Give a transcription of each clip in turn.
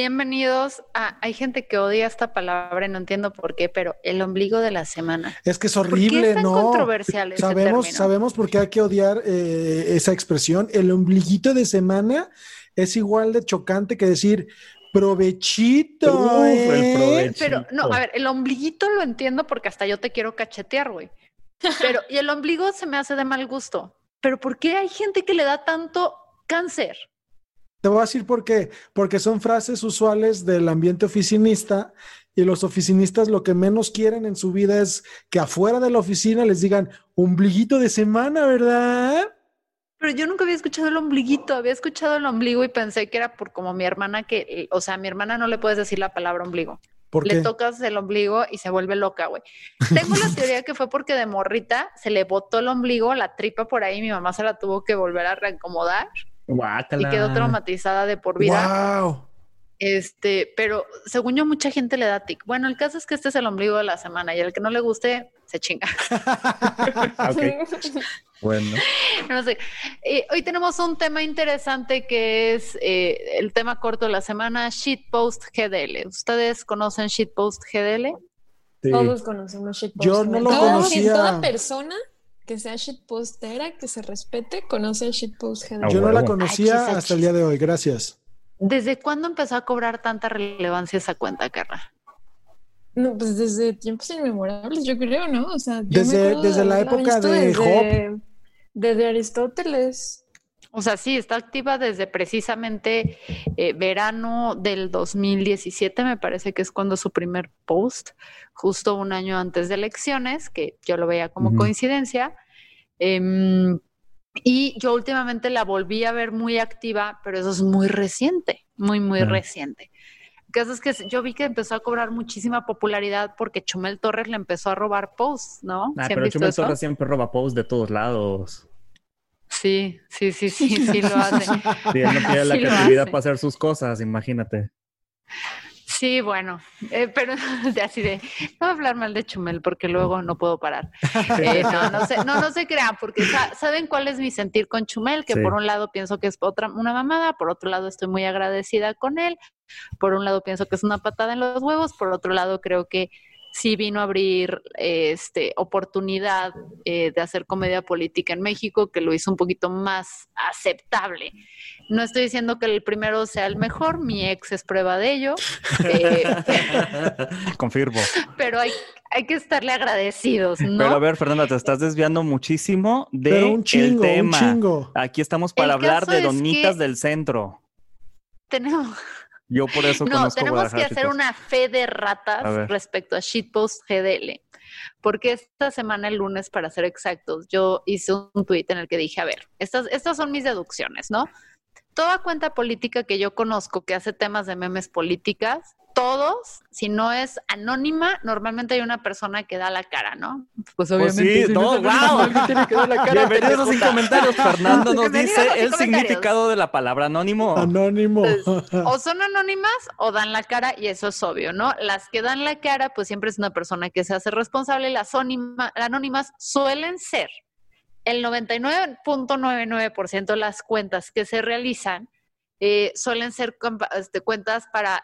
Bienvenidos a. Hay gente que odia esta palabra y no entiendo por qué, pero el ombligo de la semana. Es que es horrible, ¿Por qué es tan ¿no? controversial ese sabemos, término? sabemos por qué hay que odiar eh, esa expresión. El ombliguito de semana es igual de chocante que decir provechito. Uf, el ¿eh? provecho. Pero no, a ver, el ombliguito lo entiendo porque hasta yo te quiero cachetear, güey. Pero, y el ombligo se me hace de mal gusto. Pero ¿por qué hay gente que le da tanto cáncer? Te voy a decir por qué. Porque son frases usuales del ambiente oficinista y los oficinistas lo que menos quieren en su vida es que afuera de la oficina les digan ombliguito de semana, ¿verdad? Pero yo nunca había escuchado el ombliguito, había escuchado el ombligo y pensé que era por como mi hermana que, o sea, a mi hermana no le puedes decir la palabra ombligo. ¿Por le qué? tocas el ombligo y se vuelve loca, güey. Tengo la teoría que fue porque de morrita se le botó el ombligo, la tripa por ahí, mi mamá se la tuvo que volver a reacomodar Guácala. y quedó traumatizada de por vida. Wow. Este, pero según yo, mucha gente le da tic. Bueno, el caso es que este es el ombligo de la semana y el que no le guste, se chinga. Bueno, No sé. Eh, hoy tenemos un tema interesante que es eh, el tema corto de la semana, Shitpost GDL. ¿Ustedes conocen Shitpost GDL? sí. Todos conocemos shitpost. Yo no lo conocía. Toda persona que sea shitpostera, que se respete, conoce el shitpost. Ah, Yo no la conocía Achis, hasta el día de hoy. Gracias. ¿Desde cuándo empezó a cobrar tanta relevancia esa cuenta, Carla? No, pues desde tiempos inmemorables, yo creo, ¿no? O sea, Desde- desde la época de desde, desde Aristóteles. O sea, sí, está activa desde precisamente eh, verano del 2017, me parece que es cuando su primer post, justo un año antes de elecciones, que yo lo veía como coincidencia. Em, y yo últimamente la volví a ver muy activa, pero eso es muy reciente, muy, muy reciente. El caso es que yo vi que empezó a cobrar muchísima popularidad porque Chumel Torres le empezó a robar posts, ¿no? Ah, ¿Sí han pero Chumel? Torres siempre roba posts de todos lados. Sí, sí, sí, sí, sí lo hace. Sí, él no tiene la Sí creatividad para hacer sus cosas, imagínate. Sí, bueno, eh, pero de así de, no voy a hablar mal de Chumel porque luego no puedo parar. Eh, no, no se, no, no se crean, porque sa- saben cuál es mi sentir con Chumel, que Sí. por un lado pienso que es otra, una mamada, por otro lado estoy muy agradecida con él, por un lado pienso que es una patada en los huevos, por otro lado creo que sí vino a abrir eh, este oportunidad eh, de hacer comedia política en México, que lo hizo un poquito más aceptable. No estoy diciendo que el primero sea el mejor, mi ex es prueba de ello. eh, Confirmo. pero hay, hay que estarle agradecidos, ¿no? Pero a ver, Fernanda, te estás desviando muchísimo de Pero un chingo, el un tema. chingo. Aquí estamos para El hablar de es donitas que- del centro. tenemos, Yo por eso no, conozco tenemos que hacer una fe de ratas respecto a Shitpost GDL. Porque esta semana, el lunes, para ser exactos, yo hice un tuit en el que dije, a ver, estas, estas son mis deducciones, ¿no? Toda cuenta política que yo conozco que hace temas de memes políticas, todos, si no es anónima, normalmente hay una persona que da la cara, ¿no? Pues Pues sí, no, wow. Bienvenidos a Sin Comentarios. Fernando nos dice el significado de la palabra anónimo. Anónimo. o son anónimas o dan la cara y eso es obvio, ¿no? Las que dan la cara, pues siempre es una persona que se hace responsable. Las anónima- anónimas suelen ser el 99.99% de las cuentas que se realizan eh, suelen ser este, cuentas para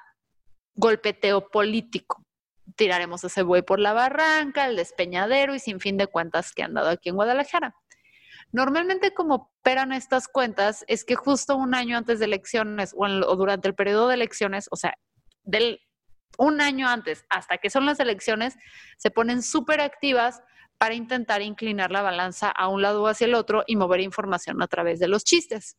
golpeteo político. Tiraremos ese buey por la barranca, el despeñadero y sin fin de cuentas que han dado aquí en Guadalajara. Normalmente como operan estas cuentas es que justo un año antes de elecciones o, o durante el periodo de elecciones, o sea, del un año antes, hasta que son las elecciones, se ponen súper activas para intentar inclinar la balanza a un lado o hacia el otro y mover información a través de los chistes.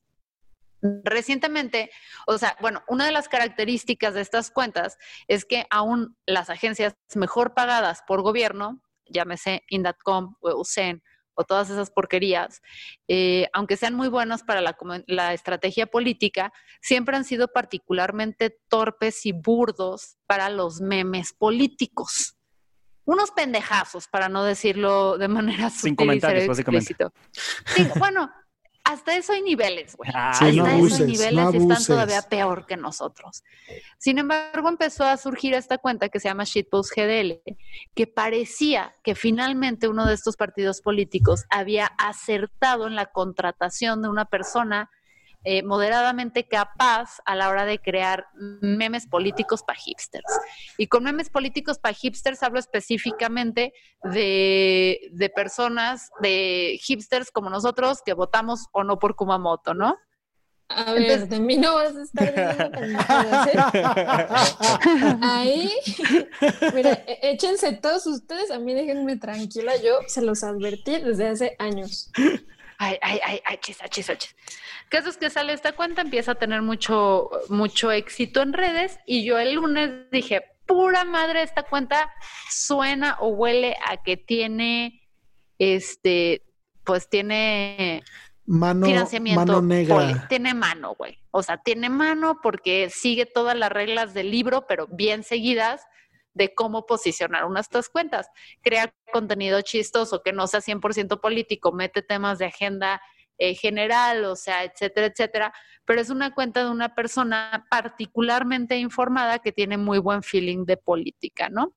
Recientemente, o sea, bueno, una de las características de estas cuentas es que aún las agencias mejor pagadas por gobierno, llámese Indatcom o USEN o todas esas porquerías, eh, aunque sean muy buenas para la, la, estrategia política, siempre han sido particularmente torpes y burdos para los memes políticos. Unos pendejazos, para no decirlo de manera Sin comentarios, básicamente. Sí, bueno, hasta eso hay niveles, güey. hasta eso hay niveles y están todavía peor que nosotros. Sin embargo, empezó a surgir esta cuenta que se llama Shitpost GDL, que parecía que finalmente uno de estos partidos políticos había acertado en la contratación de una persona eh, moderadamente capaz a la hora de crear memes políticos para hipsters. Y con memes políticos para hipsters hablo específicamente de, de personas, de hipsters como nosotros que votamos o no por Kumamoto, ¿no? A ver, de mí no vas a estar diciendo ¿eh? Ahí, mira, e, échense todos ustedes, a mí déjenme tranquila, yo se los advertí desde hace años. Ay, ay, ay, ay, chis, chis, chis. Caso es que sale esta cuenta, empieza a tener mucho, mucho éxito en redes y yo el lunes dije, pura madre, esta cuenta suena o huele a que tiene, este, pues tiene mano, financiamiento. Mano negra. Tiene mano, güey. O sea, tiene mano porque sigue todas las reglas del libro, pero bien seguidas de cómo posicionar unas estas cuentas. Crea contenido chistoso que no sea 100% político, mete temas de agenda eh, general, o sea, etcétera, etcétera, pero es una cuenta de una persona particularmente informada que tiene muy buen feeling de política, ¿no?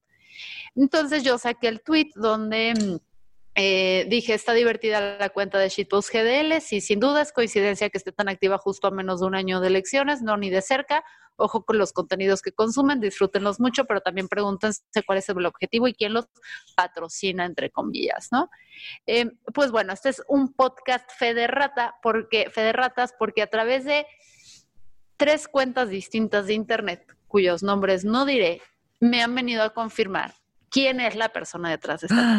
Entonces yo saqué el tweet donde mm, eh, dije, está divertida la cuenta de Shitpost GDL, sí, sin duda es coincidencia que esté tan activa justo a menos de un año de elecciones, no ni de cerca. Ojo con los contenidos que consumen, disfrútenlos mucho, pero también pregúntense cuál es el objetivo y quién los patrocina, entre comillas, ¿no? Eh, pues bueno, este es un podcast Federrata, porque, Federratas, porque a través de tres cuentas distintas de Internet, cuyos nombres no diré, me han venido a confirmar quién es la persona detrás de esta ah,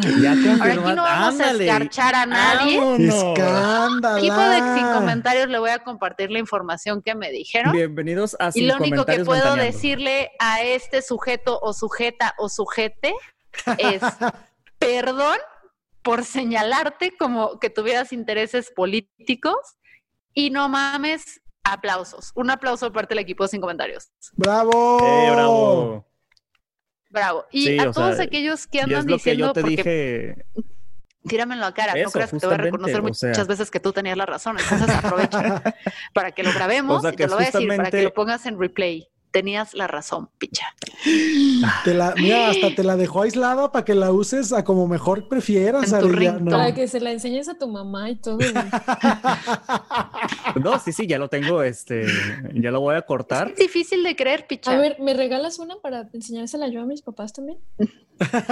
Ahora aquí no vamos a escarchar a nadie. Escándalo. Equipo de sin comentarios le voy a compartir la información que me dijeron. Bienvenidos a Sin Y lo único que puedo Ventaneando. decirle a este sujeto o sujeta o sujete es perdón por señalarte como que tuvieras intereses políticos y no mames, aplausos. Un aplauso de parte del equipo de sin comentarios. ¡Bravo! Eh, bravo. Bravo. Y Sí, a todos sea, aquellos que andan que diciendo yo te porque dije. tíramelo a cara, no creas que te voy a reconocer o muchas sea. veces que tú tenías la razón, entonces aprovecha para que lo grabemos O sea, y que te lo voy a decir para que lo pongas en replay. Tenías la razón, picha. Te la, mira, hasta te la dejó aislada para que la uses a como mejor prefieras, En tu Arellano. Para que se la enseñes a tu mamá y todo. No, sí, sí, ya lo tengo, este, ya lo voy a cortar. Es difícil de creer, picha. A ver, ¿me regalas una para enseñársela yo a mis papás también?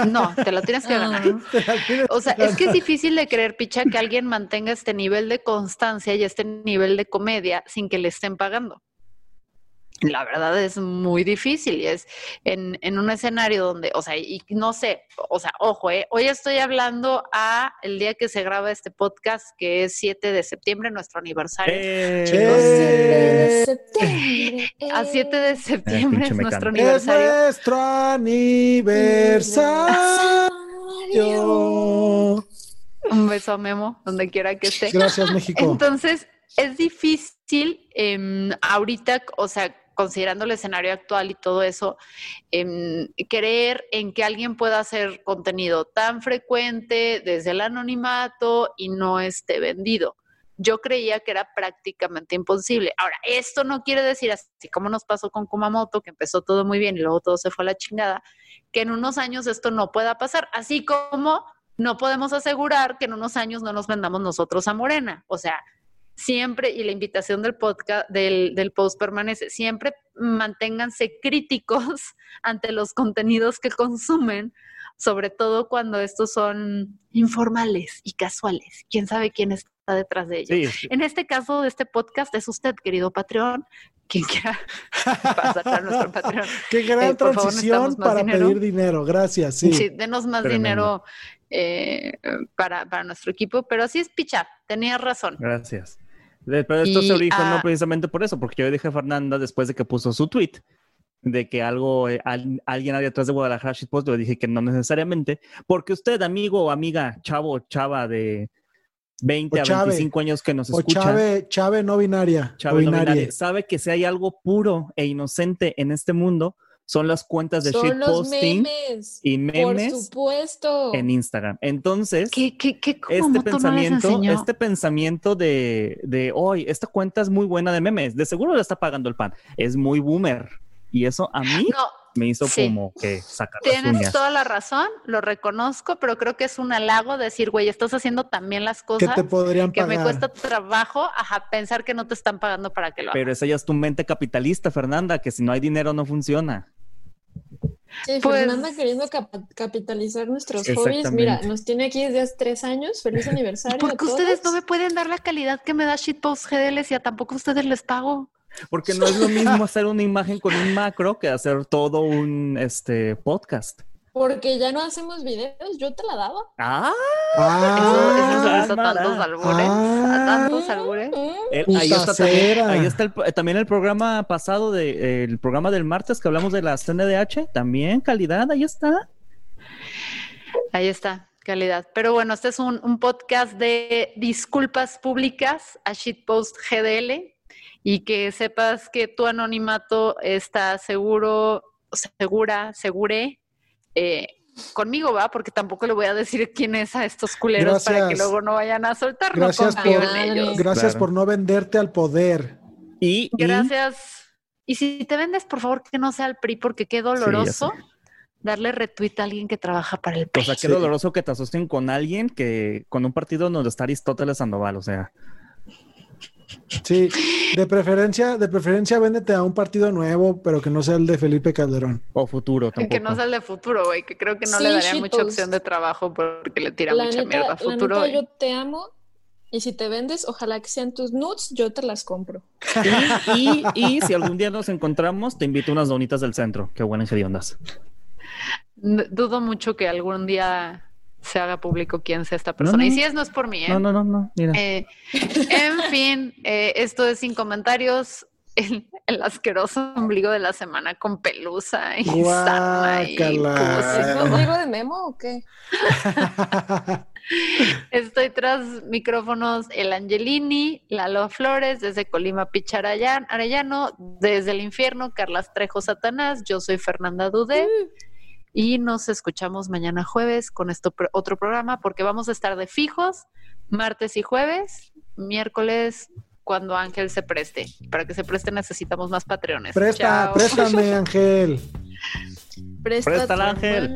No, te lo tienes que ganar. Ah, Te la tienes O sea, que es que es difícil de creer, picha, que alguien mantenga este nivel de constancia y este nivel de comedia sin que le estén pagando. La verdad es muy difícil y es en, en un escenario donde, o sea, y no sé, o sea, ojo, eh, hoy estoy hablando a el día que se graba este podcast, que es 7 de septiembre, nuestro aniversario. Eh, Eh, 7 de septiembre. A 7 de septiembre es nuestro mecánico. Es aniversario. nuestro aniversario. Un beso a Memo, donde quiera que esté. Gracias, México. Entonces, es difícil em, ahorita, o sea, considerando el escenario actual y todo eso, em, creer en que alguien pueda hacer contenido tan frecuente desde el anonimato y no esté vendido. Yo creía que era prácticamente imposible. Ahora, esto no quiere decir, así como nos pasó con Kumamoto, que empezó todo muy bien y luego todo se fue a la chingada, que en unos años esto no pueda pasar, así como no podemos asegurar que en unos años no nos vendamos nosotros a Morena. O sea, siempre, y la invitación del podcast, del, del post permanece, siempre manténganse críticos ante los contenidos que consumen, sobre todo cuando estos son informales y casuales. ¿Quién sabe quién está detrás de ellos? En este caso de este podcast es usted, querido Patreon, quien quiera pasar a nuestro Patreon. Qué gran eh, transición para pedir dinero. Gracias. Sí, denos más dinero eh, para, para, nuestro equipo, pero así es pichar, tenías razón. Gracias. Pero esto se originó no precisamente por eso, porque yo dije a Fernanda después de que puso su tweet de que algo, eh, alguien había detrás de Guadalajara Shitpost, le dije que no necesariamente, porque usted, amigo o amiga, chavo, chava de 20 a 25 años que nos escucha. O chave, chave no binaria. Chave no binaria. Sabe que si hay algo puro e inocente en este mundo, son las cuentas de shitposting y memes por supuesto. en Instagram. Entonces, este pensamiento, este pensamiento de, de hoy, esta cuenta es muy buena de memes, de seguro le está pagando el pan. Es muy boomer. Y eso a mí me hizo como que sacar Tienes toda la razón, lo reconozco, pero creo que es un halago decir, güey, estás haciendo también las cosas que, te podrían que me cuesta trabajo, ajá, pensar que no te están pagando para que lo hagas. Pero esa ya es tu mente capitalista, Fernanda, que si no hay dinero no funciona. Sí, pues, Fernanda queriendo capitalizar nuestros hobbies. Mira, nos tiene aquí desde hace tres años. Feliz aniversario. Porque ustedes no me pueden dar la calidad que me da Shitpost GDL y a tampoco ustedes les pago. Porque no es lo mismo hacer una imagen con un macro que hacer todo un este, podcast. Porque ya no hacemos videos, yo te la daba. Ah, ah eso, tantos albures, ah, tantos albures. ahí está, también, ahí está el, también el programa pasado de el programa del martes que hablamos de la CNDH, también calidad, ahí está. Ahí está, calidad. Pero bueno, este es un, un podcast de disculpas públicas a Shitpost GDL y que sepas que tu anonimato está seguro, segura, segure eh, conmigo, ¿va? Porque tampoco le voy a decir quién es a estos culeros para que luego no vayan a soltar. Gracias, por, gracias por no venderte al poder. Y, gracias. Y... si te vendes, por favor, que no sea el PRI, porque qué doloroso. darle retweet a alguien que trabaja para el PRI. O sea, qué doloroso que te asocien con alguien que con un partido donde está Aristóteles Sandoval, o sea. Sí, de preferencia, de preferencia véndete a un partido nuevo, pero que no sea el de Felipe Calderón. O futuro tampoco. Que no sea el de futuro, güey, que creo que no le daría mucha opción de trabajo porque le tira mucha mierda a futuro. yo te amo y si te vendes, ojalá que sean tus nudes, yo te las compro. Y, y, si algún día nos encontramos, te invito unas donitas del centro. Qué buenas hediondas. Dudo mucho que algún día se haga público quién sea esta persona. Y si es, no es por mí. ¿eh? No, no, no, no. Mira. Eh, en fin, eh, esto es sin comentarios. El, asqueroso ombligo de la semana con pelusa y sarna y ¿Es ombligo de Memo o qué? Estoy tras micrófonos el Angelini, Lalo Flores, desde Colima Picharayán, Arellano, desde el infierno, Carlas Trejo Satanás, yo soy Fernanda Dudé. Mm. Y nos escuchamos mañana jueves con esto otro programa porque vamos a estar de fijos martes y jueves, miércoles cuando Ángel se preste. Para que se preste necesitamos más patrones. Presta, préstame, Ángel. Presta, Ángel.